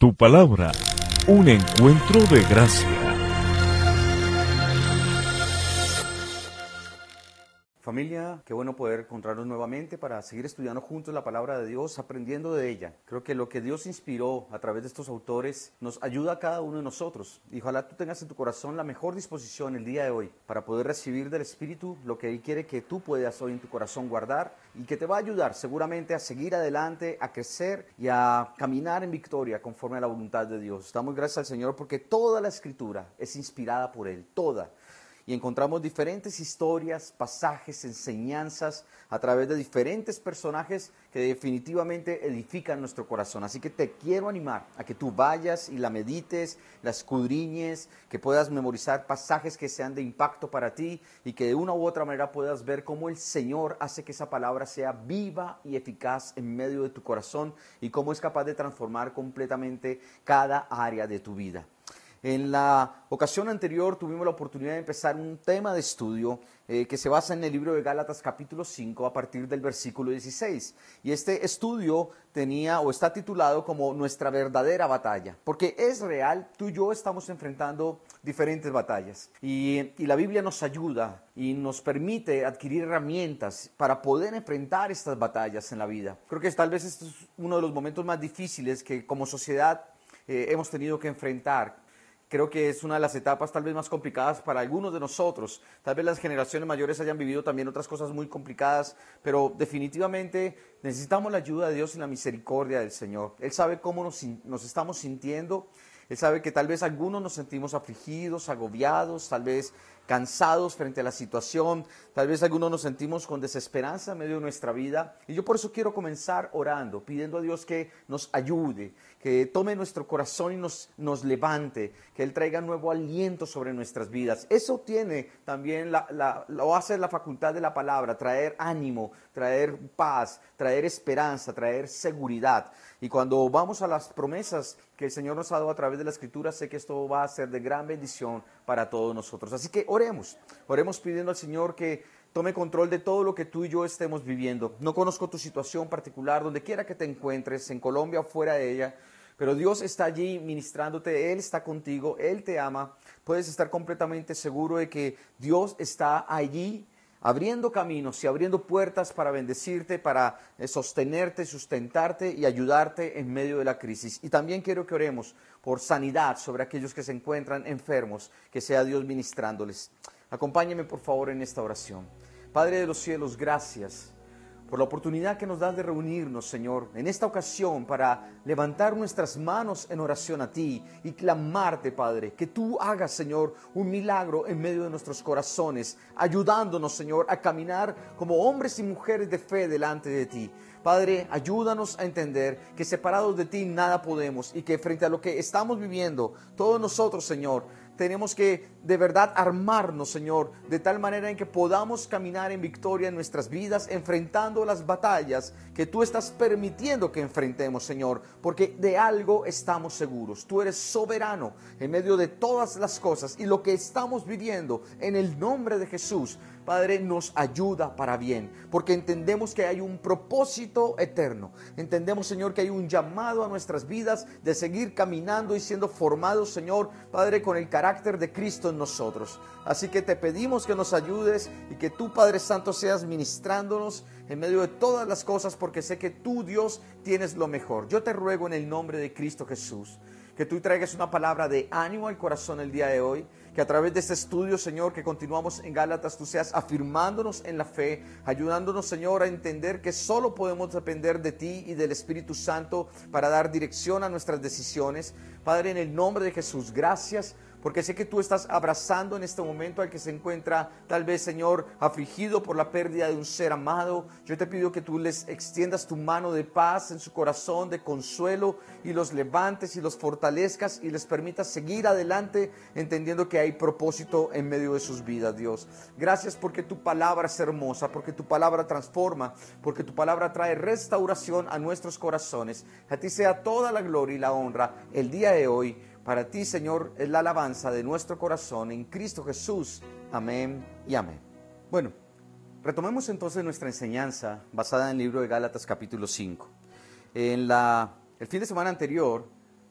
Tu palabra, un encuentro de gracia. Familia, qué bueno poder encontrarnos nuevamente para seguir estudiando juntos la palabra de Dios, aprendiendo de ella. Creo que lo que Dios inspiró a través de estos autores nos ayuda a cada uno de nosotros. Y ojalá tú tengas en tu corazón la mejor disposición el día de hoy para poder recibir del Espíritu lo que Él quiere que tú puedas hoy en tu corazón guardar y que te va a ayudar seguramente a seguir adelante, a crecer y a caminar en victoria conforme a la voluntad de Dios. Damos gracias al Señor porque toda la escritura es inspirada por Él, toda y encontramos diferentes historias, pasajes, enseñanzas a través de diferentes personajes que definitivamente edifican nuestro corazón. Así que te quiero animar a que tú vayas y la medites, la escudriñes, que puedas memorizar pasajes que sean de impacto para ti y que de una u otra manera puedas ver cómo el Señor hace que esa palabra sea viva y eficaz en medio de tu corazón y cómo es capaz de transformar completamente cada área de tu vida. En la ocasión anterior tuvimos la oportunidad de empezar un tema de estudio eh, que se basa en el libro de Gálatas capítulo 5 a partir del versículo 16. Y este estudio tenía o está titulado como Nuestra verdadera batalla, porque es real, tú y yo estamos enfrentando diferentes batallas. Y, y la Biblia nos ayuda y nos permite adquirir herramientas para poder enfrentar estas batallas en la vida. Creo que tal vez este es uno de los momentos más difíciles que como sociedad eh, hemos tenido que enfrentar creo que es una de las etapas tal vez más complicadas para algunos de nosotros. Tal vez las generaciones mayores hayan vivido también otras cosas muy complicadas, pero definitivamente necesitamos la ayuda de Dios y la misericordia del Señor. Él sabe cómo nos, estamos sintiendo. Él sabe que tal vez algunos nos sentimos afligidos, agobiados, tal vez cansados frente a la situación, tal vez algunos nos sentimos con desesperanza en medio de nuestra vida. Y yo por eso quiero comenzar orando, pidiendo a Dios que nos ayude, que tome nuestro corazón y nos, nos levante, que Él traiga nuevo aliento sobre nuestras vidas. Eso tiene también, la, la, lo hace la facultad de la palabra, traer ánimo, traer paz, traer esperanza, traer seguridad. Y cuando vamos a las promesas que el Señor nos ha dado a través de la Escritura, sé que esto va a ser de gran bendición para todos nosotros. Así que oremos, oremos pidiendo al Señor que tome control de todo lo que tú y yo estemos viviendo. No conozco tu situación particular, donde quiera que te encuentres, en Colombia o fuera de ella, pero Dios está allí ministrándote, Él está contigo, Él te ama. Puedes estar completamente seguro de que Dios está allí abriendo caminos y abriendo puertas para bendecirte, para eh, sostenerte, sustentarte y ayudarte en medio de la crisis. Y también quiero que oremos por sanidad sobre aquellos que se encuentran enfermos, que sea Dios ministrándoles. Acompáñeme por favor en esta oración. Padre de los cielos, gracias por la oportunidad que nos das de reunirnos, Señor, en esta ocasión para levantar nuestras manos en oración a ti y clamarte, Padre, que tú hagas, Señor, un milagro en medio de nuestros corazones, ayudándonos, Señor, a caminar como hombres y mujeres de fe delante de ti. Padre, ayúdanos a entender que separados de ti nada podemos y que frente a lo que estamos viviendo, todos nosotros, Señor, tenemos que de verdad armarnos, Señor, de tal manera en que podamos caminar en victoria en nuestras vidas, enfrentando las batallas que tú estás permitiendo que enfrentemos, Señor, porque de algo estamos seguros. Tú eres soberano en medio de todas las cosas y lo que estamos viviendo en el nombre de Jesús Padre, nos ayuda para bien, porque entendemos que hay un propósito eterno. Entendemos, Señor, que hay un llamado a nuestras vidas de seguir caminando y siendo formados, Señor, Padre, con el carácter de Cristo en nosotros. Así que te pedimos que nos ayudes y que tú, Padre Santo, seas ministrándonos en medio de todas las cosas, porque sé que tú, Dios, tienes lo mejor. Yo te ruego en el nombre de Cristo Jesús que tú traigas una palabra de ánimo al corazón el día de hoy, que a través de este estudio, Señor, que continuamos en Gálatas, tú seas afirmándonos en la fe, ayudándonos, Señor, a entender que solo podemos depender de ti y del Espíritu Santo para dar dirección a nuestras decisiones. Padre, en el nombre de Jesús, gracias porque sé que tú estás abrazando en este momento al que se encuentra tal vez, Señor, afligido por la pérdida de un ser amado. Yo te pido que tú les extiendas tu mano de paz en su corazón, de consuelo, y los levantes y los fortalezcas y les permitas seguir adelante entendiendo que hay propósito en medio de sus vidas, Dios. Gracias porque tu palabra es hermosa, porque tu palabra transforma, porque tu palabra trae restauración a nuestros corazones. A ti sea toda la gloria y la honra el día de hoy para ti, Señor, es la alabanza de nuestro corazón en Cristo Jesús. Amén y amén. Bueno, retomemos entonces nuestra enseñanza basada en el libro de Gálatas capítulo 5. En la, el fin de semana anterior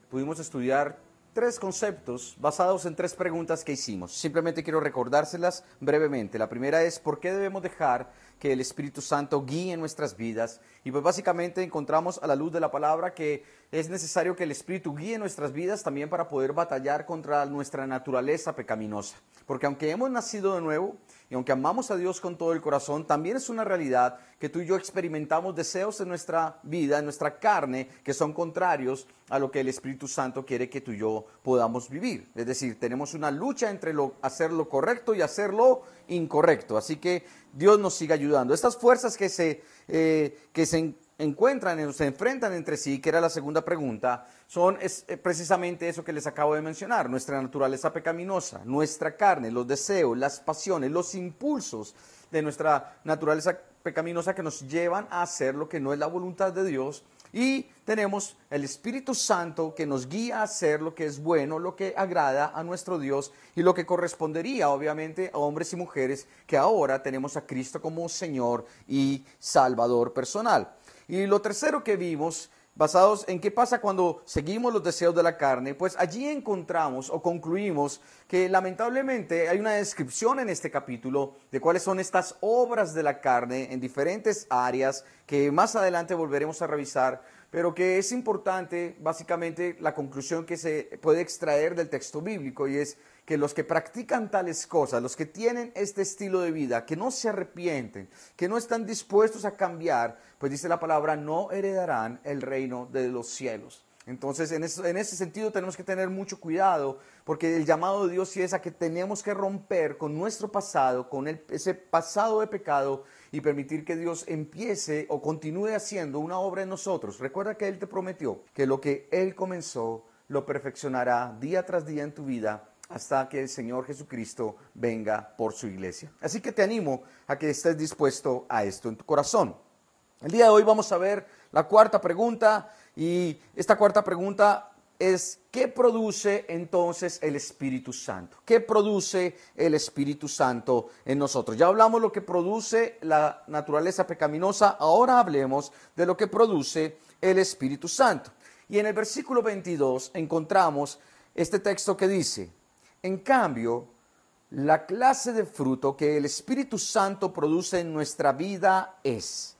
pudimos estudiar tres conceptos basados en tres preguntas que hicimos. Simplemente quiero recordárselas brevemente. La primera es, ¿por qué debemos dejar que el Espíritu Santo guíe nuestras vidas? Y pues básicamente encontramos a la luz de la palabra que es necesario que el Espíritu guíe nuestras vidas también para poder batallar contra nuestra naturaleza pecaminosa. Porque aunque hemos nacido de nuevo y aunque amamos a Dios con todo el corazón, también es una realidad que tú y yo experimentamos deseos en nuestra vida, en nuestra carne, que son contrarios a lo que el Espíritu Santo quiere que tú y yo podamos vivir. Es decir, tenemos una lucha entre hacer lo correcto y hacer lo incorrecto. Así que Dios nos siga ayudando. Estas fuerzas que se, eh, que se encuentran, se enfrentan entre sí, que era la segunda pregunta, son es, eh, precisamente eso que les acabo de mencionar, nuestra naturaleza pecaminosa, nuestra carne, los deseos, las pasiones, los impulsos de nuestra naturaleza pecaminosa que nos llevan a hacer lo que no es la voluntad de Dios. Y tenemos el Espíritu Santo que nos guía a hacer lo que es bueno, lo que agrada a nuestro Dios y lo que correspondería obviamente a hombres y mujeres que ahora tenemos a Cristo como Señor y Salvador personal. Y lo tercero que vimos, basados en qué pasa cuando seguimos los deseos de la carne, pues allí encontramos o concluimos que lamentablemente hay una descripción en este capítulo de cuáles son estas obras de la carne en diferentes áreas que más adelante volveremos a revisar, pero que es importante básicamente la conclusión que se puede extraer del texto bíblico y es que los que practican tales cosas, los que tienen este estilo de vida, que no se arrepienten, que no están dispuestos a cambiar, pues dice la palabra, no heredarán el reino de los cielos. Entonces, en, ese sentido tenemos que tener mucho cuidado, porque el llamado de Dios sí es a que tenemos que romper con nuestro pasado, con ese pasado de pecado y permitir que Dios empiece o continúe haciendo una obra en nosotros. Recuerda que Él te prometió que lo que Él comenzó lo perfeccionará día tras día en tu vida hasta que el Señor Jesucristo venga por su iglesia. Así que te animo a que estés dispuesto a esto en tu corazón. El día de hoy vamos a ver la cuarta pregunta y esta cuarta pregunta es ¿qué produce entonces el Espíritu Santo? ¿Qué produce el Espíritu Santo en nosotros? Ya hablamos lo que produce la naturaleza pecaminosa, ahora hablemos de lo que produce el Espíritu Santo. Y en el versículo 22 encontramos este texto que dice, en cambio, la clase de fruto que el Espíritu Santo produce en nuestra vida es.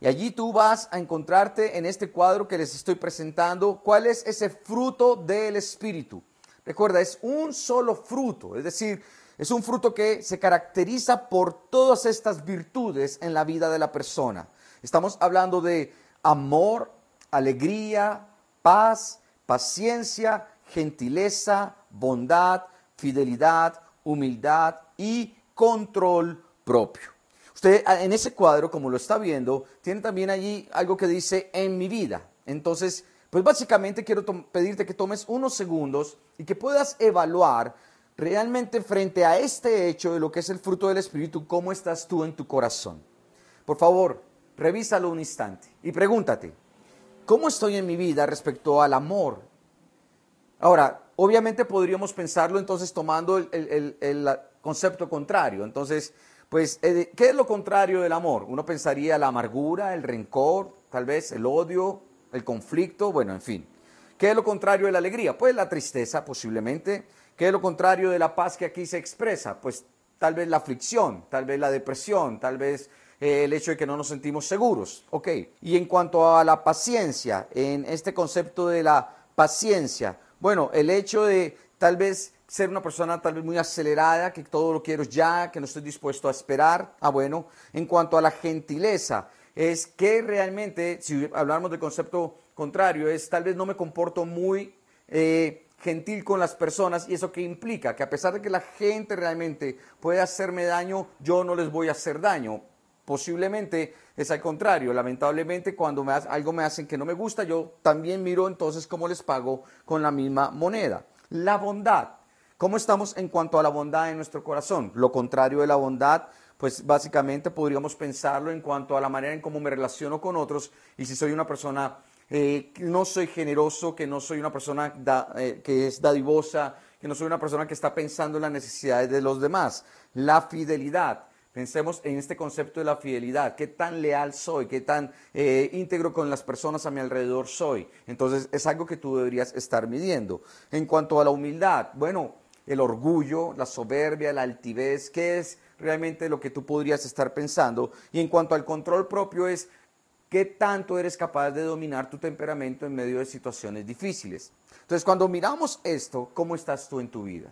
Y allí tú vas a encontrarte en este cuadro que les estoy presentando cuál es ese fruto del Espíritu. Recuerda, es un solo fruto, es decir, es un fruto que se caracteriza por todas estas virtudes en la vida de la persona. Estamos hablando de amor, alegría, paz, paciencia, gentileza, bondad, fidelidad, humildad y control propio. Usted ah, en ese cuadro, como lo está viendo, tiene también allí algo que dice en mi vida. Entonces, pues básicamente quiero pedirte que tomes unos segundos y que puedas evaluar realmente frente a este hecho de lo que es el fruto del Espíritu, cómo estás tú en tu corazón. Por favor, revísalo un instante y pregúntate, ¿cómo estoy en mi vida respecto al amor? Ahora, Obviamente podríamos pensarlo entonces tomando el, concepto contrario. Entonces, pues, eh, ¿qué es lo contrario del amor? Uno pensaría la amargura, el rencor, tal vez el odio, el conflicto, bueno, en fin. ¿Qué es lo contrario de la alegría? Pues la tristeza, posiblemente. ¿Qué es lo contrario de la paz que aquí se expresa? Pues tal vez la aflicción, tal vez la depresión, tal vez eh, el hecho de que no nos sentimos seguros. Ok. Y en cuanto a la paciencia, en este concepto de la paciencia, bueno, el hecho de tal vez ser una persona tal vez muy acelerada, que todo lo quiero ya, que no estoy dispuesto a esperar. Ah, bueno, en cuanto a la gentileza, es que realmente, si hablamos del concepto contrario, es tal vez no me comporto muy eh, gentil con las personas y eso que implica que a pesar de que la gente realmente puede hacerme daño, yo no les voy a hacer daño. Posiblemente es al contrario. Lamentablemente, cuando me, algo me hacen que no me gusta, yo también miro entonces cómo les pago con la misma moneda. La bondad. ¿Cómo estamos en cuanto a la bondad en nuestro corazón? Lo contrario de la bondad, pues básicamente podríamos pensarlo en cuanto a la manera en cómo me relaciono con otros y si soy una persona eh, no soy generoso, que no soy una persona eh, que es dadivosa, que no soy una persona que está pensando en las necesidades de los demás. La fidelidad Pensemos en este concepto de la fidelidad, qué tan leal soy, qué tan eh, íntegro con las personas a mi alrededor soy. Entonces es algo que tú deberías estar midiendo. En cuanto a la humildad, bueno, el orgullo, la soberbia, la altivez, ¿qué es realmente lo que tú podrías estar pensando? Y en cuanto al control propio es qué tanto eres capaz de dominar tu temperamento en medio de situaciones difíciles. Entonces cuando miramos esto, ¿cómo estás tú en tu vida?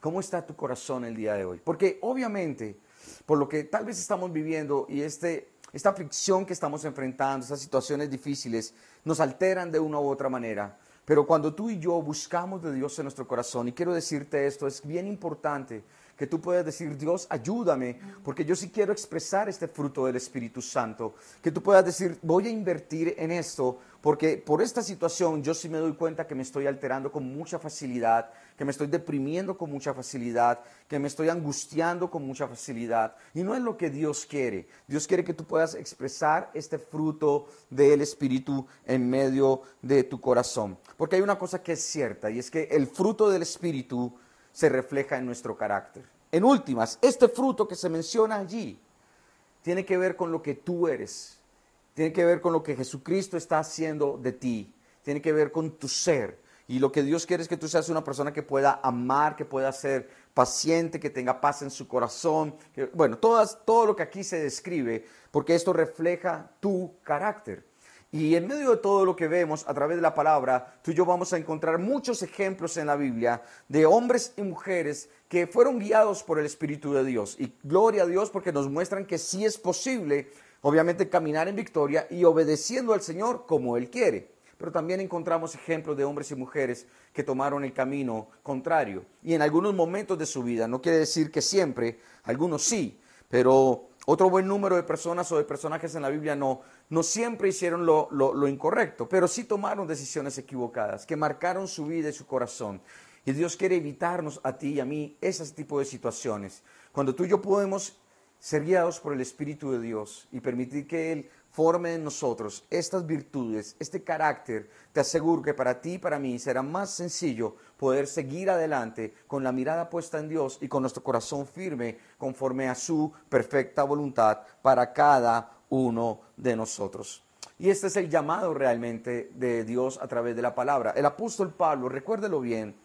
¿Cómo está tu corazón el día de hoy? Porque obviamente por lo que tal vez estamos viviendo y este, esta aflicción que estamos enfrentando, estas situaciones difíciles, nos alteran de una u otra manera. Pero cuando tú y yo buscamos de Dios en nuestro corazón, y quiero decirte esto, es bien importante que tú puedas decir, Dios, ayúdame, porque yo sí quiero expresar este fruto del Espíritu Santo. Que tú puedas decir, voy a invertir en esto, porque por esta situación yo sí me doy cuenta que me estoy alterando con mucha facilidad, que me estoy deprimiendo con mucha facilidad, que me estoy angustiando con mucha facilidad. Y no es lo que Dios quiere. Dios quiere que tú puedas expresar este fruto del Espíritu en medio de tu corazón. Porque hay una cosa que es cierta, y es que el fruto del Espíritu se refleja en nuestro carácter. En últimas, este fruto que se menciona allí tiene que ver con lo que tú eres, tiene que ver con lo que Jesucristo está haciendo de ti, tiene que ver con tu ser. Y lo que Dios quiere es que tú seas una persona que pueda amar, que pueda ser paciente, que tenga paz en su corazón. bueno, todo lo que aquí se describe, porque esto refleja tu carácter. Y en medio de todo lo que vemos a través de la palabra, tú y yo vamos a encontrar muchos ejemplos en la Biblia de hombres y mujeres que fueron guiados por el Espíritu de Dios. Y gloria a Dios porque nos muestran que sí es posible, obviamente, caminar en victoria y obedeciendo al Señor como Él quiere. Pero también encontramos ejemplos de hombres y mujeres que tomaron el camino contrario. Y en algunos momentos de su vida, no quiere decir que siempre, algunos sí, pero otro buen número de personas o de personajes en la Biblia no, no siempre hicieron lo, incorrecto, pero sí tomaron decisiones equivocadas, que marcaron su vida y su corazón. Y Dios quiere evitarnos a ti y a mí ese tipo de situaciones. Cuando tú y yo podemos ser guiados por el Espíritu de Dios y permitir que Él forme en nosotros estas virtudes, este carácter, te aseguro que para ti y para mí será más sencillo poder seguir adelante con la mirada puesta en Dios y con nuestro corazón firme conforme a su perfecta voluntad para cada uno de nosotros. Y este es el llamado realmente de Dios a través de la palabra. El apóstol Pablo, recuérdelo bien,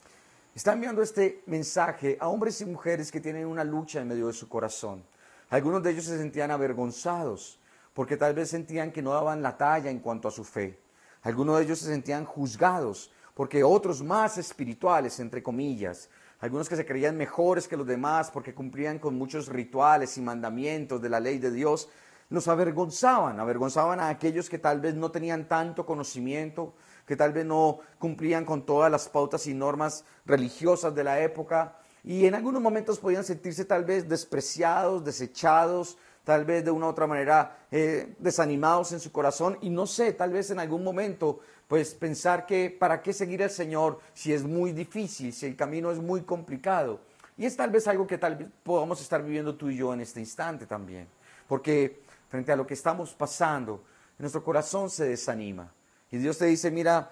está enviando este mensaje a hombres y mujeres que tienen una lucha en medio de su corazón. Algunos de ellos se sentían avergonzados porque tal vez sentían que no daban la talla en cuanto a su fe. Algunos de ellos se sentían juzgados, porque otros más espirituales, entre comillas, algunos que se creían mejores que los demás porque cumplían con muchos rituales y mandamientos de la ley de Dios, nos avergonzaban, avergonzaban a aquellos que tal vez no tenían tanto conocimiento, que tal vez no cumplían con todas las pautas y normas religiosas de la época, y en algunos momentos podían sentirse tal vez despreciados, desechados, tal vez de una u otra manera eh, desanimados en su corazón y no sé, tal vez en algún momento pues pensar que para qué seguir al Señor si es muy difícil, si el camino es muy complicado. Y es tal vez algo que tal vez podamos estar viviendo tú y yo en este instante también. Porque frente a lo que estamos pasando, nuestro corazón se desanima. Y Dios te dice, mira,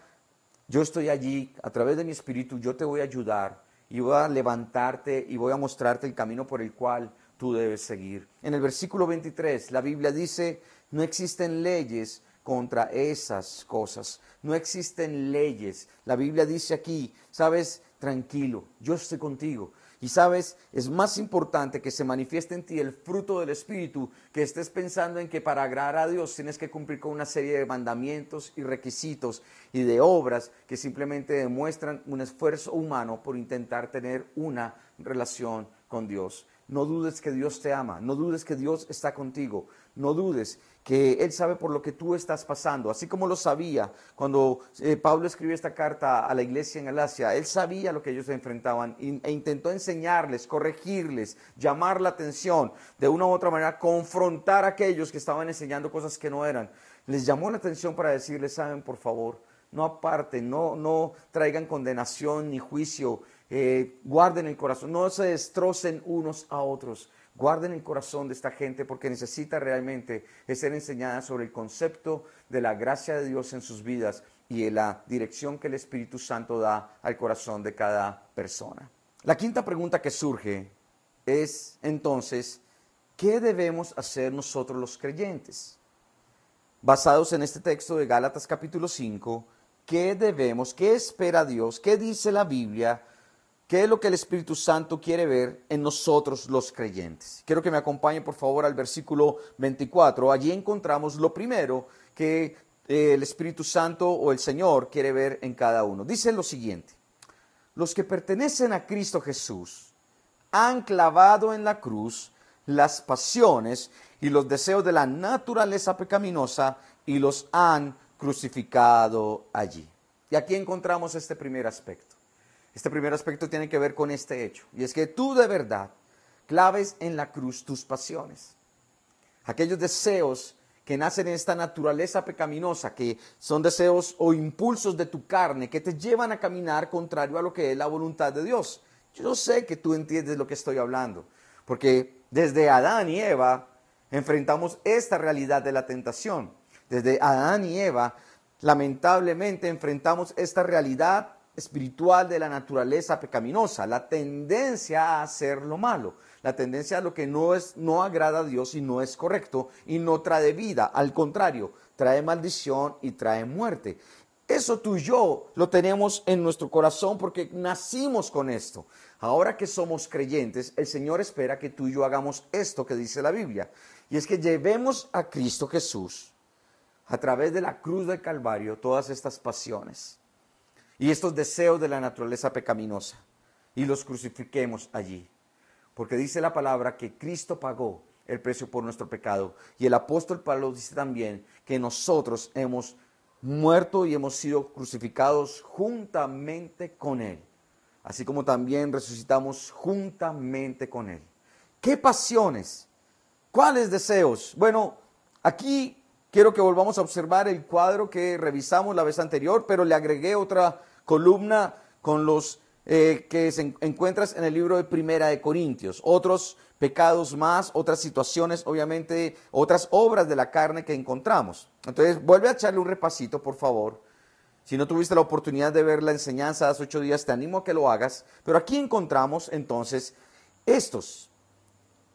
yo estoy allí, a través de mi espíritu, yo te voy a ayudar y voy a levantarte y voy a mostrarte el camino por el cual tú debes seguir. En el versículo 23, la Biblia dice, no existen leyes contra esas cosas. No existen leyes. La Biblia dice aquí, sabes, tranquilo, yo estoy contigo. Y sabes, es más importante que se manifieste en ti el fruto del Espíritu, que estés pensando en que para agradar a Dios tienes que cumplir con una serie de mandamientos y requisitos y de obras que simplemente demuestran un esfuerzo humano por intentar tener una relación con Dios. No dudes que Dios te ama, no dudes que Dios está contigo, no dudes que Él sabe por lo que tú estás pasando, así como lo sabía cuando eh, Pablo escribió esta carta a la iglesia en Galacia, Él sabía lo que ellos enfrentaban e intentó enseñarles, corregirles, llamar la atención, de una u otra manera confrontar a aquellos que estaban enseñando cosas que no eran. Les llamó la atención para decirles, saben, por favor, no aparten, no, no traigan condenación ni juicio eh, guarden el corazón, no se destrocen unos a otros. Guarden el corazón de esta gente porque necesita realmente ser enseñada sobre el concepto de la gracia de Dios en sus vidas y de la dirección que el Espíritu Santo da al corazón de cada persona. La quinta pregunta que surge es entonces, ¿qué debemos hacer nosotros los creyentes? Basados en este texto de Gálatas capítulo 5, ¿qué debemos, qué espera Dios, qué dice la Biblia, qué es lo que el Espíritu Santo quiere ver en nosotros los creyentes? Quiero que me acompañe por favor al versículo 24. Allí encontramos lo primero que eh, el Espíritu Santo o el Señor quiere ver en cada uno. Dice lo siguiente, los que pertenecen a Cristo Jesús han clavado en la cruz las pasiones y los deseos de la naturaleza pecaminosa y los han crucificado allí. Y aquí encontramos este primer aspecto. Este primer aspecto tiene que ver con este hecho. Y es que tú de verdad claves en la cruz tus pasiones. Aquellos deseos que nacen en esta naturaleza pecaminosa, que son deseos o impulsos de tu carne que te llevan a caminar contrario a lo que es la voluntad de Dios. Yo sé que tú entiendes lo que estoy hablando, porque desde Adán y Eva enfrentamos esta realidad de la tentación. Desde Adán y Eva, lamentablemente, enfrentamos esta realidad espiritual de la naturaleza pecaminosa, la tendencia a hacer lo malo, la tendencia a lo que no es no agrada a Dios y no es correcto y no trae vida, al contrario, trae maldición y trae muerte. Eso tú y yo lo tenemos en nuestro corazón porque nacimos con esto. Ahora que somos creyentes, el Señor espera que tú y yo hagamos esto que dice la Biblia. Y es que llevemos a Cristo Jesús a través de la cruz del Calvario todas estas pasiones y estos deseos de la naturaleza pecaminosa y los crucifiquemos allí. Porque dice la palabra que Cristo pagó el precio por nuestro pecado. Y el apóstol Pablo dice también que nosotros hemos muerto y hemos sido crucificados juntamente con Él. Así como también resucitamos juntamente con Él. ¿Qué pasiones? ¿Cuáles deseos? Bueno, aquí quiero que volvamos a observar el cuadro que revisamos la vez anterior, pero le agregué otra columna con los eh, que se encuentras en el libro de Primera de Corintios. Otros pecados más, otras situaciones, obviamente, otras obras de la carne que encontramos. Entonces, vuelve a echarle un repasito, por favor. Si no tuviste la oportunidad de ver la enseñanza hace ocho días, te animo a que lo hagas. Pero aquí encontramos entonces estos.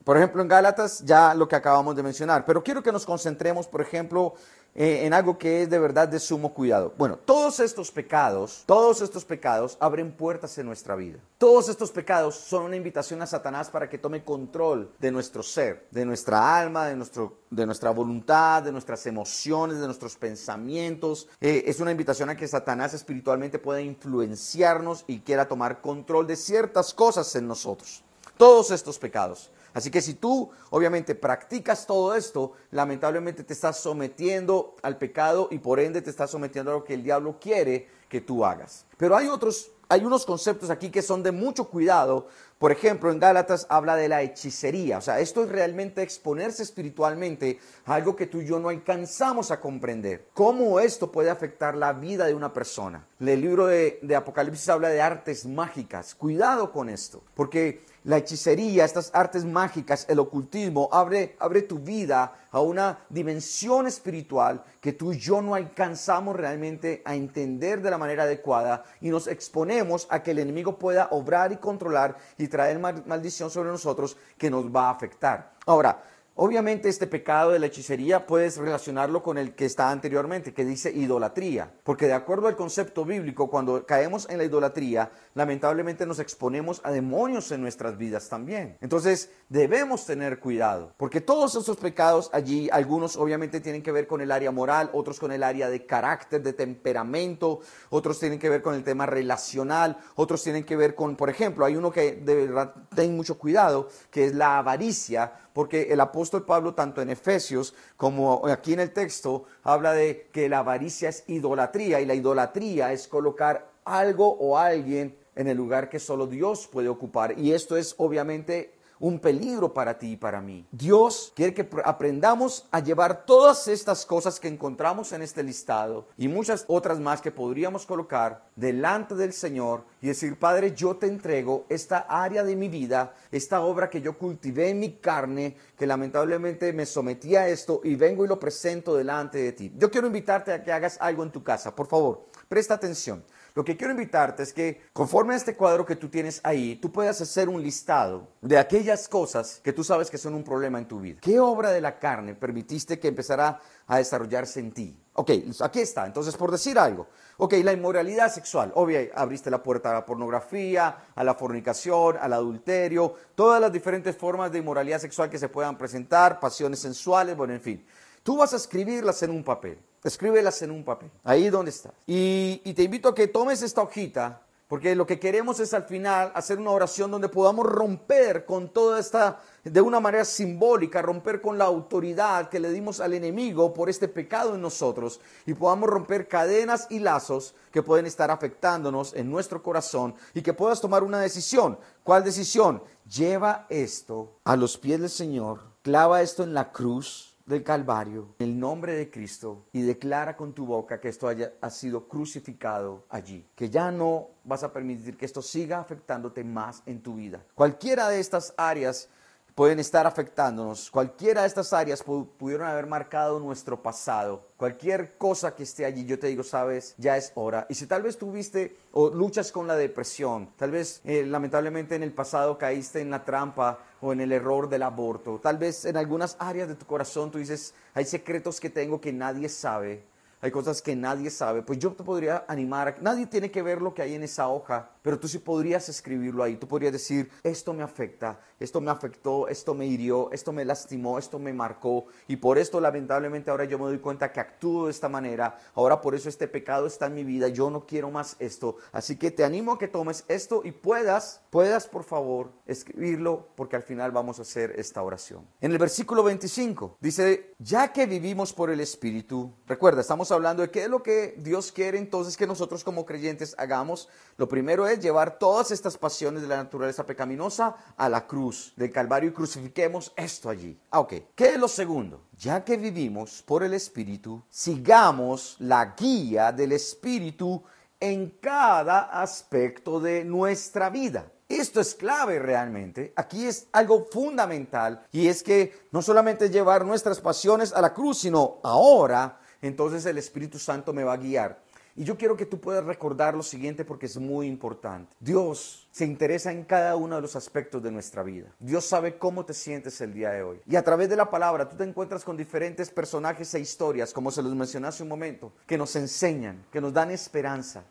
Por ejemplo, en Gálatas ya lo que acabamos de mencionar, pero quiero que nos concentremos, por ejemplo, eh, en algo que es de verdad de sumo cuidado. Bueno, todos estos pecados, todos estos pecados abren puertas en nuestra vida. Todos estos pecados son una invitación a Satanás para que tome control de nuestro ser, de nuestra alma, de, nuestro, de nuestra voluntad, de nuestras emociones, de nuestros pensamientos. Eh, es una invitación a que Satanás espiritualmente pueda influenciarnos y quiera tomar control de ciertas cosas en nosotros. Todos estos pecados. Así que si tú obviamente practicas todo esto, lamentablemente te estás sometiendo al pecado y por ende te estás sometiendo a lo que el diablo quiere que tú hagas. Pero hay otros, hay unos conceptos aquí que son de mucho cuidado. Por ejemplo, en Gálatas habla de la hechicería. O sea, esto es realmente exponerse espiritualmente a algo que tú y yo no alcanzamos a comprender. ¿Cómo esto puede afectar la vida de una persona? El libro de, de Apocalipsis habla de artes mágicas. Cuidado con esto, porque la hechicería, estas artes mágicas, el ocultismo, abre, abre tu vida a una dimensión espiritual que tú y yo no alcanzamos realmente a entender de la manera adecuada y nos exponemos a que el enemigo pueda obrar y controlar y traer maldición sobre nosotros que nos va a afectar. Ahora, Obviamente este pecado de la hechicería puedes relacionarlo con el que está anteriormente, que dice idolatría, porque de acuerdo al concepto bíblico, cuando caemos en la idolatría, lamentablemente nos exponemos a demonios en nuestras vidas también. Entonces debemos tener cuidado, porque todos esos pecados allí, algunos obviamente tienen que ver con el área moral, otros con el área de carácter, de temperamento, otros tienen que ver con el tema relacional, otros tienen que ver con, por ejemplo, hay uno que de verdad ten mucho cuidado, que es la avaricia, porque el apóstol Pablo, tanto en Efesios como aquí en el texto, habla de que la avaricia es idolatría y la idolatría es colocar algo o alguien en el lugar que solo Dios puede ocupar. Y esto es obviamente un peligro para ti y para mí. Dios quiere que aprendamos a llevar todas estas cosas que encontramos en este listado y muchas otras más que podríamos colocar delante del Señor y decir, Padre, yo te entrego esta área de mi vida, esta obra que yo cultivé en mi carne, que lamentablemente me sometí a esto y vengo y lo presento delante de ti. Yo quiero invitarte a que hagas algo en tu casa, por favor, presta atención. Lo que quiero invitarte es que conforme a este cuadro que tú tienes ahí, tú puedas hacer un listado de aquellas cosas que tú sabes que son un problema en tu vida. ¿Qué obra de la carne permitiste que empezara a desarrollarse en ti? Ok, aquí está. Entonces, por decir algo, ok, la inmoralidad sexual. Obvio, abriste la puerta a la pornografía, a la fornicación, al adulterio, todas las diferentes formas de inmoralidad sexual que se puedan presentar, pasiones sensuales, bueno, en fin. Tú vas a escribirlas en un papel. Escríbelas en un papel, ahí donde está. Y, y te invito a que tomes esta hojita, porque lo que queremos es al final hacer una oración donde podamos romper con toda esta, de una manera simbólica, romper con la autoridad que le dimos al enemigo por este pecado en nosotros y podamos romper cadenas y lazos que pueden estar afectándonos en nuestro corazón y que puedas tomar una decisión. ¿Cuál decisión? Lleva esto a los pies del Señor, clava esto en la cruz del Calvario, en el nombre de Cristo, y declara con tu boca que esto haya, ha sido crucificado allí, que ya no vas a permitir que esto siga afectándote más en tu vida. Cualquiera de estas áreas pueden estar afectándonos. Cualquiera de estas áreas pudieron haber marcado nuestro pasado. Cualquier cosa que esté allí, yo te digo, sabes, ya es hora. Y si tal vez tuviste o luchas con la depresión, tal vez eh, lamentablemente en el pasado caíste en la trampa o en el error del aborto, tal vez en algunas áreas de tu corazón tú dices, hay secretos que tengo que nadie sabe hay cosas que nadie sabe, pues yo te podría animar, nadie tiene que ver lo que hay en esa hoja, pero tú sí podrías escribirlo ahí, tú podrías decir, esto me afecta, esto me afectó, esto me hirió, esto me lastimó, esto me marcó, y por esto lamentablemente ahora yo me doy cuenta que actúo de esta manera, ahora por eso este pecado está en mi vida, yo no quiero más esto, así que te animo a que tomes esto y puedas, puedas por favor escribirlo, porque al final vamos a hacer esta oración. En el versículo 25 dice, ya que vivimos por el Espíritu, recuerda, estamos hablando de qué es lo que Dios quiere entonces que nosotros como creyentes hagamos. Lo primero es llevar todas estas pasiones de la naturaleza pecaminosa a la cruz del Calvario y crucifiquemos esto allí. Ah, ok. ¿Qué es lo segundo? Ya que vivimos por el Espíritu, sigamos la guía del Espíritu en cada aspecto de nuestra vida. Esto es clave realmente. Aquí es algo fundamental y es que no solamente llevar nuestras pasiones a la cruz, sino ahora entonces el Espíritu Santo me va a guiar. Y yo quiero que tú puedas recordar lo siguiente porque es muy importante. Dios se interesa en cada uno de los aspectos de nuestra vida. Dios sabe cómo te sientes el día de hoy. Y a través de la palabra tú te encuentras con diferentes personajes e historias, como se los mencioné hace un momento, que nos enseñan, que nos dan esperanza.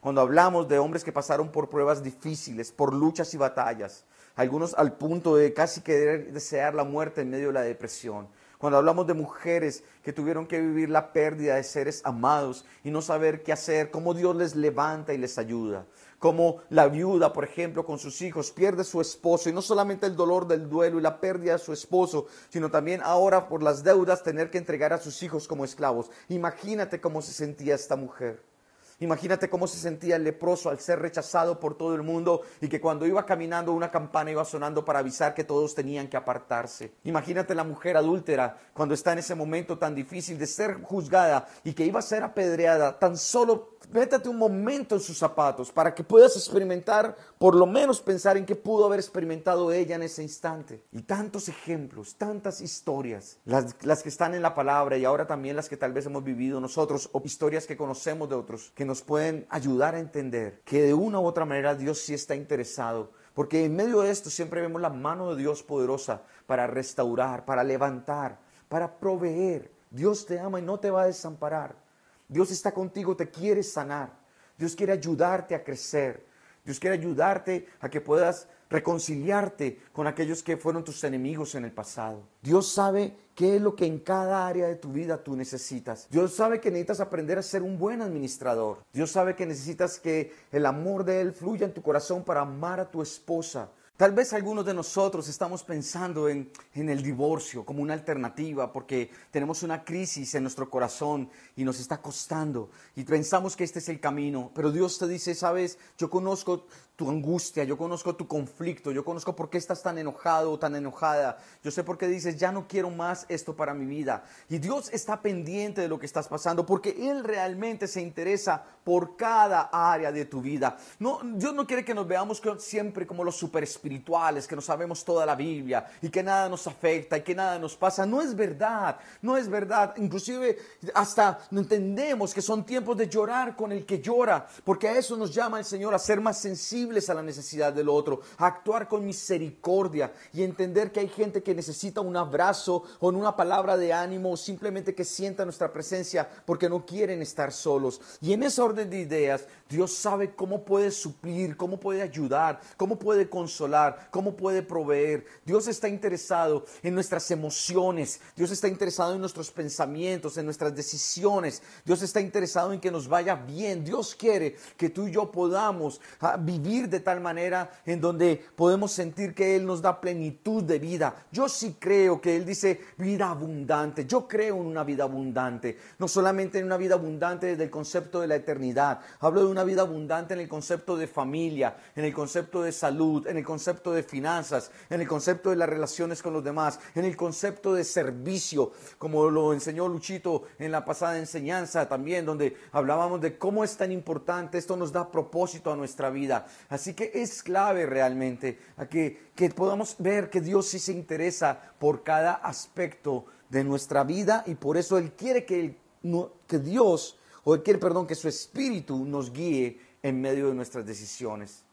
Cuando hablamos de hombres que pasaron por pruebas difíciles, por luchas y batallas, algunos al punto de casi querer desear la muerte en medio de la depresión cuando hablamos de mujeres que tuvieron que vivir la pérdida de seres amados y no saber qué hacer, cómo Dios les levanta y les ayuda. Como la viuda, por ejemplo, con sus hijos, pierde su esposo y no solamente el dolor del duelo y la pérdida de su esposo, sino también ahora por las deudas tener que entregar a sus hijos como esclavos. Imagínate cómo se sentía esta mujer. Imagínate cómo se sentía el leproso al ser rechazado por todo el mundo y que cuando iba caminando una campana iba sonando para avisar que todos tenían que apartarse. Imagínate la mujer adúltera cuando está en ese momento tan difícil de ser juzgada y que iba a ser apedreada. Tan solo métate un momento en sus zapatos para que puedas experimentar, por lo menos pensar en qué pudo haber experimentado ella en ese instante. Y tantos ejemplos, tantas historias, las, las que están en la palabra y ahora también las que tal vez hemos vivido nosotros o historias que conocemos de otros que nos pueden ayudar a entender que de una u otra manera Dios sí está interesado. Porque en medio de esto siempre vemos la mano de Dios poderosa para restaurar, para levantar, para proveer. Dios te ama y no te va a desamparar. Dios está contigo, te quiere sanar. Dios quiere ayudarte a crecer. Dios quiere ayudarte a que puedas reconciliarte con aquellos que fueron tus enemigos en el pasado. Dios sabe qué es lo que en cada área de tu vida tú necesitas. Dios sabe que necesitas aprender a ser un buen administrador. Dios sabe que necesitas que el amor de Él fluya en tu corazón para amar a tu esposa, Tal vez algunos de nosotros estamos pensando en, el divorcio como una alternativa porque tenemos una crisis en nuestro corazón y nos está costando y pensamos que este es el camino, pero Dios te dice, sabes, yo conozco tu angustia, yo conozco tu conflicto, yo conozco por qué estás tan enojado o tan enojada. Yo sé por qué dices, ya no quiero más esto para mi vida. Y Dios está pendiente de lo que estás pasando porque Él realmente se interesa por cada área de tu vida. No, Dios no quiere que nos veamos siempre como los super espirituales, que no sabemos toda la Biblia y que nada nos afecta y que nada nos pasa. No es verdad, no es verdad. Inclusive hasta entendemos que son tiempos de llorar con el que llora, porque a eso nos llama el Señor a ser más a la necesidad del otro, actuar con misericordia y entender que hay gente que necesita un abrazo o una palabra de ánimo o simplemente que sienta nuestra presencia porque no quieren estar solos. Y en esa orden de ideas, Dios sabe cómo puede suplir, cómo puede ayudar, cómo puede consolar, cómo puede proveer. Dios está interesado en nuestras emociones, Dios está interesado en nuestros pensamientos, en nuestras decisiones, Dios está interesado en que nos vaya bien. Dios quiere que tú y yo podamos ah, de tal manera en donde podemos sentir que Él nos da plenitud de vida. Yo sí creo que Él dice vida abundante. Yo creo en una vida abundante. No solamente en una vida abundante desde el concepto de la eternidad. Hablo de una vida abundante en el concepto de familia, en el concepto de salud, en el concepto de finanzas, en el concepto de las relaciones con los demás, en el concepto de servicio, como lo enseñó Luchito en la pasada enseñanza también, donde hablábamos de cómo es tan importante, esto nos da propósito a nuestra vida. Así que es clave realmente a que, que podamos ver que Dios sí se interesa por cada aspecto de nuestra vida y por eso Él quiere que, que Dios, o Él quiere, perdón, que su Espíritu nos guíe en medio de nuestras decisiones.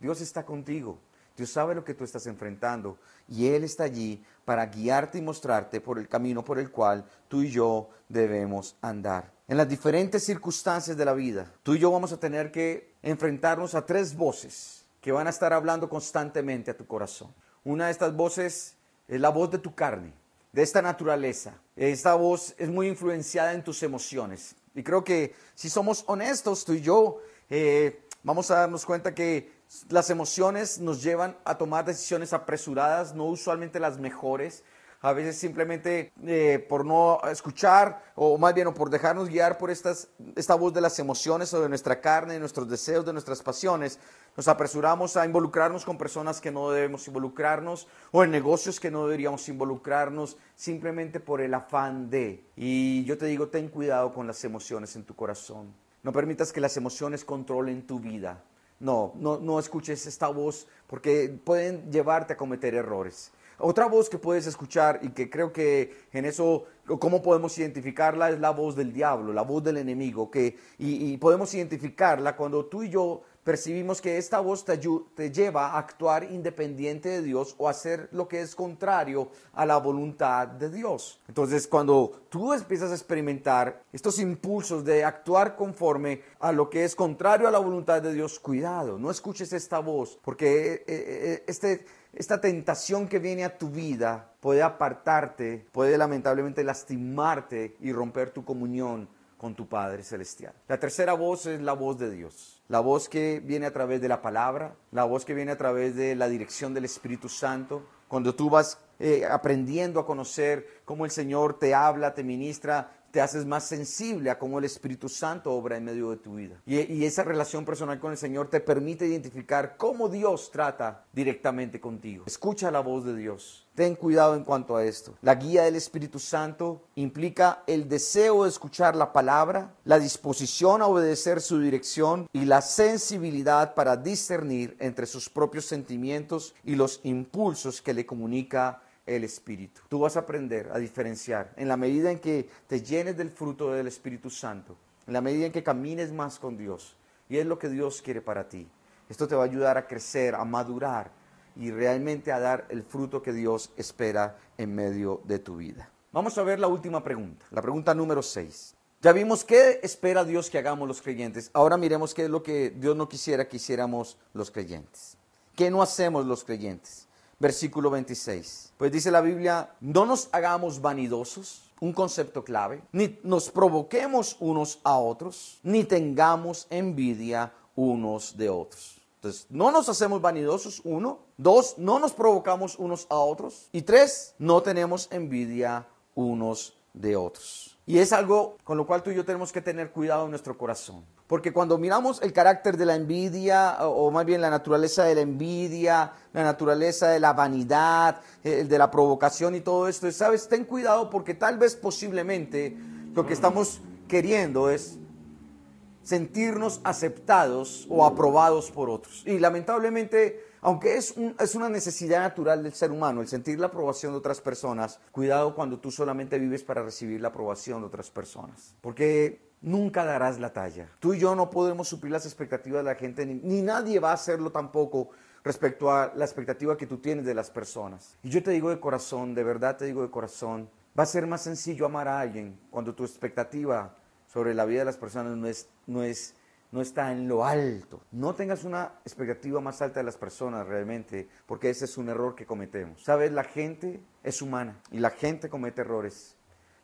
Dios está contigo. Dios sabe lo que tú estás enfrentando y Él está allí para guiarte y mostrarte por el camino por el cual tú y yo debemos andar. En las diferentes circunstancias de la vida, tú y yo vamos a tener que enfrentarnos a tres voces que van a estar hablando constantemente a tu corazón. Una de estas voces es la voz de tu carne, de esta naturaleza. Esta voz es muy influenciada en tus emociones. Y creo que si somos honestos, tú y yo, eh, vamos a darnos cuenta que las emociones nos llevan a tomar decisiones apresuradas, no usualmente las mejores a veces simplemente eh, por no escuchar o más bien o por dejarnos guiar por estas, esta voz de las emociones o de nuestra carne, de nuestros deseos, de nuestras pasiones, nos apresuramos a involucrarnos con personas que no debemos involucrarnos o en negocios que no deberíamos involucrarnos simplemente por el afán de. Y yo te digo, ten cuidado con las emociones en tu corazón. No permitas que las emociones controlen tu vida. No, no, no escuches esta voz porque pueden llevarte a cometer errores. Otra voz que puedes escuchar y que creo que en eso, ¿cómo podemos identificarla? Es la voz del diablo, la voz del enemigo, que, y, podemos identificarla cuando tú y yo percibimos que esta voz te, te, lleva a actuar independiente de Dios o a hacer lo que es contrario a la voluntad de Dios. Entonces, cuando tú empiezas a experimentar estos impulsos de actuar conforme a lo que es contrario a la voluntad de Dios, cuidado, no escuches esta voz, porque eh, eh, este esta tentación que viene a tu vida puede apartarte, puede lamentablemente lastimarte y romper tu comunión con tu Padre Celestial. La tercera voz es la voz de Dios. La voz que viene a través de la palabra, la voz que viene a través de la dirección del Espíritu Santo. Cuando tú vas eh, aprendiendo a conocer cómo el Señor te habla, te ministra, te haces más sensible a cómo el Espíritu Santo obra en medio de tu vida. Y, esa relación personal con el Señor te permite identificar cómo Dios trata directamente contigo. Escucha la voz de Dios. Ten cuidado en cuanto a esto. La guía del Espíritu Santo implica el deseo de escuchar la palabra, la disposición a obedecer su dirección y la sensibilidad para discernir entre sus propios sentimientos y los impulsos que le comunica el Espíritu. Tú vas a aprender a diferenciar en la medida en que te llenes del fruto del Espíritu Santo, en la medida en que camines más con Dios. Y es lo que Dios quiere para ti. Esto te va a ayudar a crecer, a madurar y realmente a dar el fruto que Dios espera en medio de tu vida. Vamos a ver la última pregunta, la pregunta número 6. Ya vimos qué espera Dios que hagamos los creyentes. Ahora miremos qué es lo que Dios no quisiera que hiciéramos los creyentes. ¿Qué no hacemos los creyentes? Versículo 26. Pues dice la Biblia, no nos hagamos vanidosos, un concepto clave, ni nos provoquemos unos a otros, ni tengamos envidia unos de otros. Entonces, no nos hacemos vanidosos, uno. Dos, no nos provocamos unos a otros. Y tres, no tenemos envidia unos de otros. Y es algo con lo cual tú y yo tenemos que tener cuidado en nuestro corazón. Porque cuando miramos el carácter de la envidia, o, más bien la naturaleza de la envidia, la naturaleza de la vanidad, eh, de la provocación y todo esto, sabes, ten cuidado porque tal vez posiblemente lo que estamos queriendo es sentirnos aceptados o aprobados por otros. Y lamentablemente, aunque es, es una necesidad natural del ser humano el sentir la aprobación de otras personas, cuidado cuando tú solamente vives para recibir la aprobación de otras personas. Porque nunca darás la talla. Tú y yo no podemos suplir las expectativas de la gente, ni, ni nadie va a hacerlo tampoco respecto a la expectativa que tú tienes de las personas. Y yo te digo de corazón, de verdad te digo de corazón, va a ser más sencillo amar a alguien cuando tu expectativa sobre la vida de las personas no es, no es, no está en lo alto. No tengas una expectativa más alta de las personas realmente, porque ese es un error que cometemos. Sabes, la gente es humana y la gente comete errores.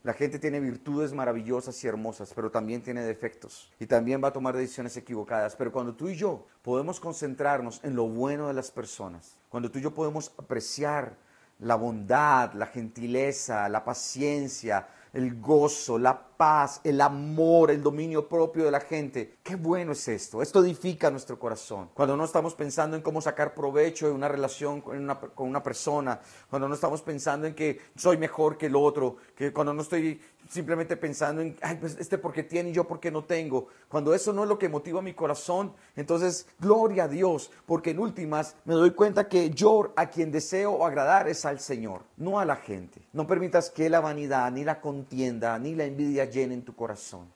La gente tiene virtudes maravillosas y hermosas, pero también tiene defectos y también va a tomar decisiones equivocadas. Pero cuando tú y yo podemos concentrarnos en lo bueno de las personas, cuando tú y yo podemos apreciar la bondad, la gentileza, la paciencia, el gozo, la paz, el amor, el dominio propio de la gente. Qué bueno es esto. Esto edifica nuestro corazón. Cuando no estamos pensando en cómo sacar provecho de una relación con una, con una persona, cuando no estamos pensando en que soy mejor que el otro, que cuando no estoy simplemente pensando en, ay, pues este porque tiene y yo porque no tengo. Cuando eso no es lo que motiva mi corazón, entonces gloria a Dios, porque en últimas me doy cuenta que yo a quien deseo agradar es al Señor, no a la gente. No permitas que la vanidad, ni la contienda, ni la envidia llenen tu corazón.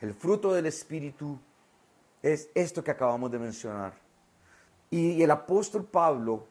El fruto del Espíritu es esto que acabamos de mencionar. Y el apóstol Pablo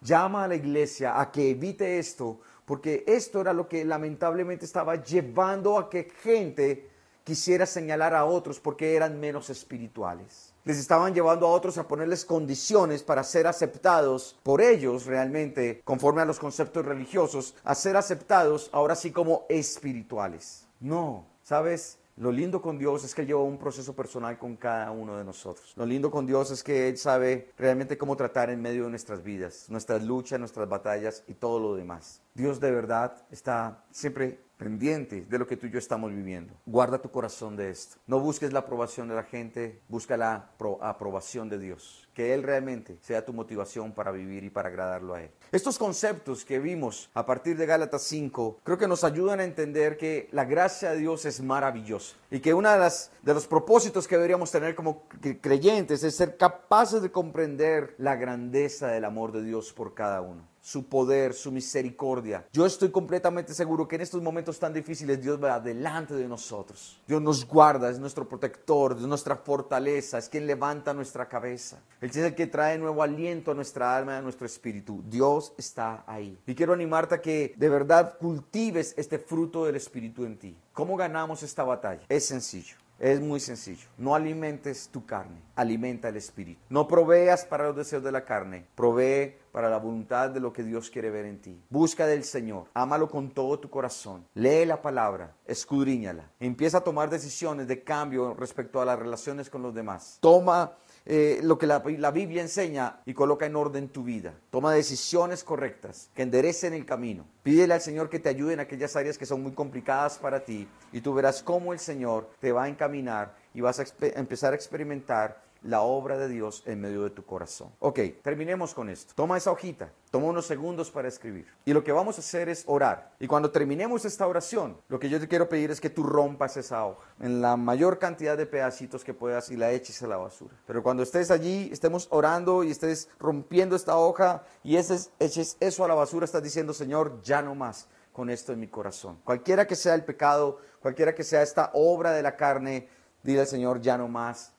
llama a la iglesia a que evite esto, porque esto era lo que lamentablemente estaba llevando a que gente quisiera señalar a otros porque eran menos espirituales. Les estaban llevando a otros a ponerles condiciones para ser aceptados por ellos realmente, conforme a los conceptos religiosos, a ser aceptados ahora sí como espirituales. No, ¿sabes? Lo lindo con Dios es que lleva un proceso personal con cada uno de nosotros. Lo lindo con Dios es que Él sabe realmente cómo tratar en medio de nuestras vidas, nuestras luchas, nuestras batallas y todo lo demás. Dios de verdad está siempre pendiente de lo que tú y yo estamos viviendo. Guarda tu corazón de esto. No busques la aprobación de la gente, busca la pro- aprobación de Dios. Que Él realmente sea tu motivación para vivir y para agradarlo a Él. Estos conceptos que vimos a partir de Gálatas 5 creo que nos ayudan a entender que la gracia de Dios es maravillosa y que uno de, de los propósitos que deberíamos tener como cre- creyentes es ser capaces de comprender la grandeza del amor de Dios por cada uno su poder, su misericordia. Yo estoy completamente seguro que en estos momentos tan difíciles Dios va delante de nosotros. Dios nos guarda, es nuestro protector, es nuestra fortaleza, es quien levanta nuestra cabeza. Él es el que trae nuevo aliento a nuestra alma y a nuestro espíritu. Dios está ahí. Y quiero animarte a que de verdad cultives este fruto del espíritu en ti. ¿Cómo ganamos esta batalla? Es sencillo. Es muy sencillo. No alimentes tu carne, alimenta el espíritu. No proveas para los deseos de la carne, provee para la voluntad de lo que Dios quiere ver en ti. Busca del Señor, ámalo con todo tu corazón. Lee la palabra, escudriñala. Empieza a tomar decisiones de cambio respecto a las relaciones con los demás. Toma eh, lo que la, la Biblia enseña y coloca en orden tu vida. Toma decisiones correctas que enderecen el camino. Pídele al Señor que te ayude en aquellas áreas que son muy complicadas para ti y tú verás cómo el Señor te va a encaminar y vas a empezar a experimentar la obra de Dios en medio de tu corazón. Ok, terminemos con esto. Toma esa hojita, toma unos segundos para escribir. Y lo que vamos a hacer es orar. Y cuando terminemos esta oración, lo que yo te quiero pedir es que tú rompas esa hoja en la mayor cantidad de pedacitos que puedas y la eches a la basura. Pero cuando estés allí, estemos orando y estés rompiendo esta hoja y ese es- eches eso a la basura, estás diciendo, Señor, ya no más con esto en mi corazón. Cualquiera que sea el pecado, cualquiera que sea esta obra de la carne, dile al Señor, ya no más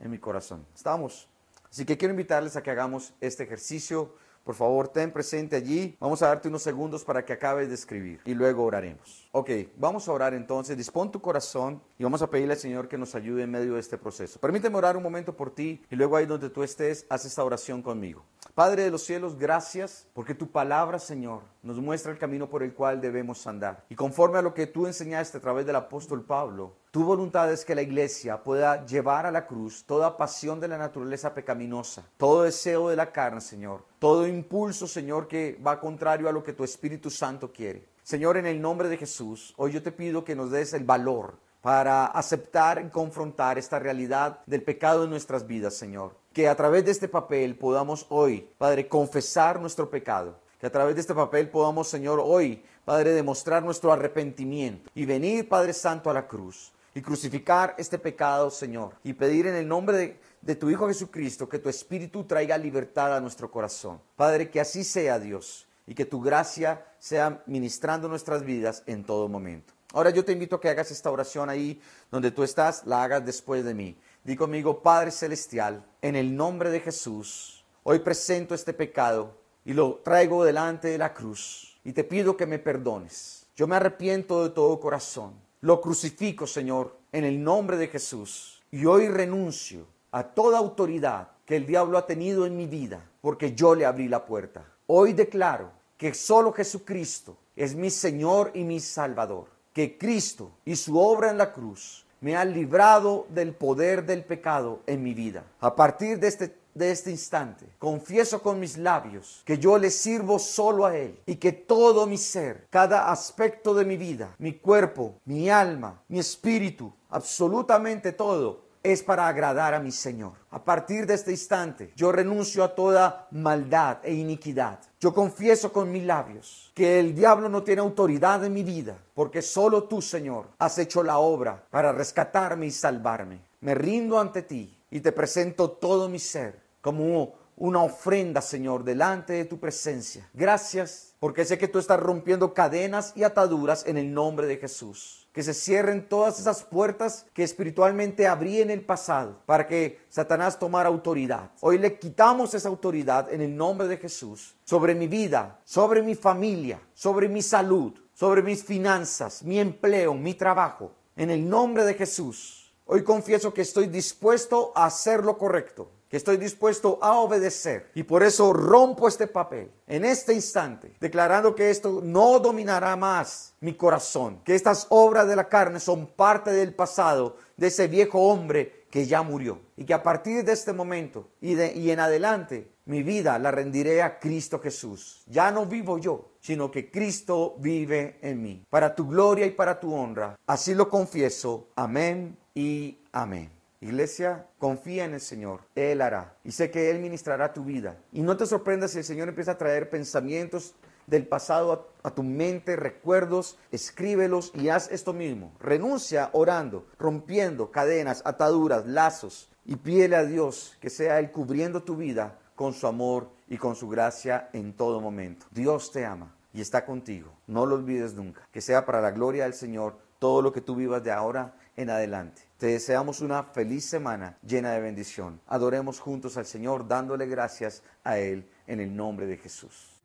en mi corazón. Estamos. Así que quiero invitarles a que hagamos este ejercicio. Por favor, ten presente allí. Vamos a darte unos segundos para que acabes de escribir y luego oraremos. Ok, vamos a orar entonces. Dispón tu corazón y vamos a pedirle al Señor que nos ayude en medio de este proceso. Permíteme orar un momento por ti y luego ahí donde tú estés, haz esta oración conmigo. Padre de los cielos, gracias porque tu palabra, Señor, nos muestra el camino por el cual debemos andar. Y conforme a lo que tú enseñaste a través del apóstol Pablo, tu voluntad es que la iglesia pueda llevar a la cruz toda pasión de la naturaleza pecaminosa, todo deseo de la carne, Señor, todo impulso, Señor, que va contrario a lo que tu Espíritu Santo quiere. Señor, en el nombre de Jesús, hoy yo te pido que nos des el valor para aceptar y confrontar esta realidad del pecado en nuestras vidas, Señor. Que a través de este papel podamos hoy, Padre, confesar nuestro pecado. Que a través de este papel podamos, Señor, hoy, Padre, demostrar nuestro arrepentimiento y venir, Padre Santo, a la cruz y crucificar este pecado, Señor, y pedir en el nombre de, de tu Hijo Jesucristo que tu Espíritu traiga libertad a nuestro corazón. Padre, que así sea, Dios, y que tu gracia sea ministrando nuestras vidas en todo momento. Ahora yo te invito a que hagas esta oración ahí donde tú estás, la hagas después de mí. Di conmigo, Padre Celestial, en el nombre de Jesús, hoy presento este pecado y lo traigo delante de la cruz y te pido que me perdones. Yo me arrepiento de todo corazón. Lo crucifico, Señor, en el nombre de Jesús. Y hoy renuncio a toda autoridad que el diablo ha tenido en mi vida, porque yo le abrí la puerta. Hoy declaro que solo Jesucristo es mi Señor y mi Salvador que Cristo y su obra en la cruz me han librado del poder del pecado en mi vida. A partir de este, de este instante, confieso con mis labios que yo le sirvo solo a Él y que todo mi ser, cada aspecto de mi vida, mi cuerpo, mi alma, mi espíritu, absolutamente todo, es para agradar a mi Señor. A partir de este instante, yo renuncio a toda maldad e iniquidad. Yo confieso con mis labios que el diablo no tiene autoridad en mi vida, porque solo tú, Señor, has hecho la obra para rescatarme y salvarme. Me rindo ante ti y te presento todo mi ser como una ofrenda, Señor, delante de tu presencia. Gracias, porque sé que tú estás rompiendo cadenas y ataduras en el nombre de Jesús que se cierren todas esas puertas que espiritualmente abrí en el pasado para que Satanás tomara autoridad. Hoy le quitamos esa autoridad en el nombre de Jesús sobre mi vida, sobre mi familia, sobre mi salud, sobre mis finanzas, mi empleo, mi trabajo. En el nombre de Jesús. Hoy confieso que estoy dispuesto a hacer lo correcto estoy dispuesto a obedecer. Y por eso rompo este papel en este instante, declarando que esto no dominará más mi corazón, que estas obras de la carne son parte del pasado de ese viejo hombre que ya murió. Y que a partir de este momento y, de, y en adelante, mi vida la rendiré a Cristo Jesús. Ya no vivo yo, sino que Cristo vive en mí. Para tu gloria y para tu honra. Así lo confieso. Amén y amén. Iglesia, confía en el Señor, Él hará. Y sé que Él ministrará tu vida. Y no te sorprendas si el Señor empieza a traer pensamientos del pasado a, tu mente, recuerdos, escríbelos y haz esto mismo. Renuncia orando, rompiendo cadenas, ataduras, lazos y pídele a Dios que sea Él cubriendo tu vida con su amor y con su gracia en todo momento. Dios te ama y está contigo. No lo olvides nunca. Que sea para la gloria del Señor todo lo que tú vivas de ahora en adelante. Te deseamos una feliz semana llena de bendición. Adoremos juntos al Señor dándole gracias a Él en el nombre de Jesús.